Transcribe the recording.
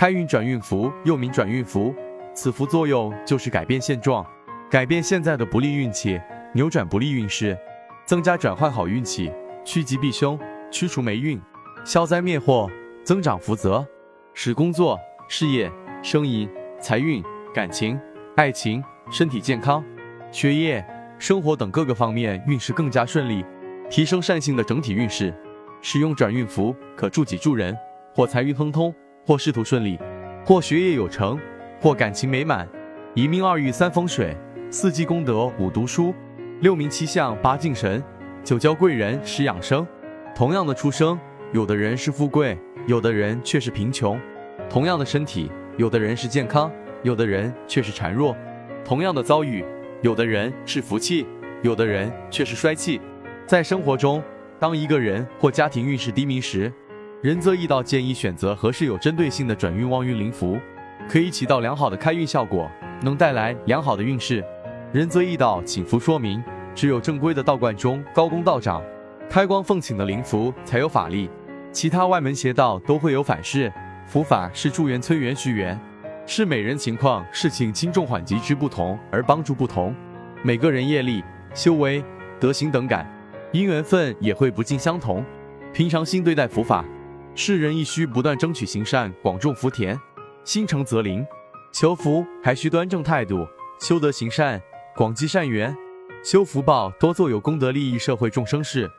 开运转运符又名转运符，此符作用就是改变现状，改变现在的不利运气，扭转不利运势，增加转换好运气，趋吉避凶，驱除霉运，消灾灭祸，增长福泽，使工作、事业、生意、财运、感情、爱情、身体健康、学业、生活等各个方面运势更加顺利，提升善性的整体运势。使用转运符可助己助人，或财运亨通，或仕途顺利，或学业有成，或感情美满。一命二运三风水，四积功德五读书，六名七相八敬神，九交贵人十养生。同样的出生，有的人是富贵，有的人却是贫穷；同样的身体，有的人是健康，有的人却是孱弱；同样的遭遇，有的人是福气，有的人却是衰气。在生活中，当一个人或家庭运势低迷时，仁泽易道建议选择合适有针对性的转运旺运灵符，可以起到良好的开运效果，能带来良好的运势。仁泽易道请符说明，只有正规的道观中高公道长开光奉请的灵符才有法力，其他外门邪道都会有反噬。符法是助缘、催缘、续缘，是每人情况、事情轻重缓急之不同而帮助不同，每个人业力、修为、德行等感。因缘分也会不尽相同，平常心对待佛法，世人亦需不断争取行善，广种福田，心诚则灵。求福还需端正态度，修德行善，广积善缘，修福报，多做有功德利益社会众生事。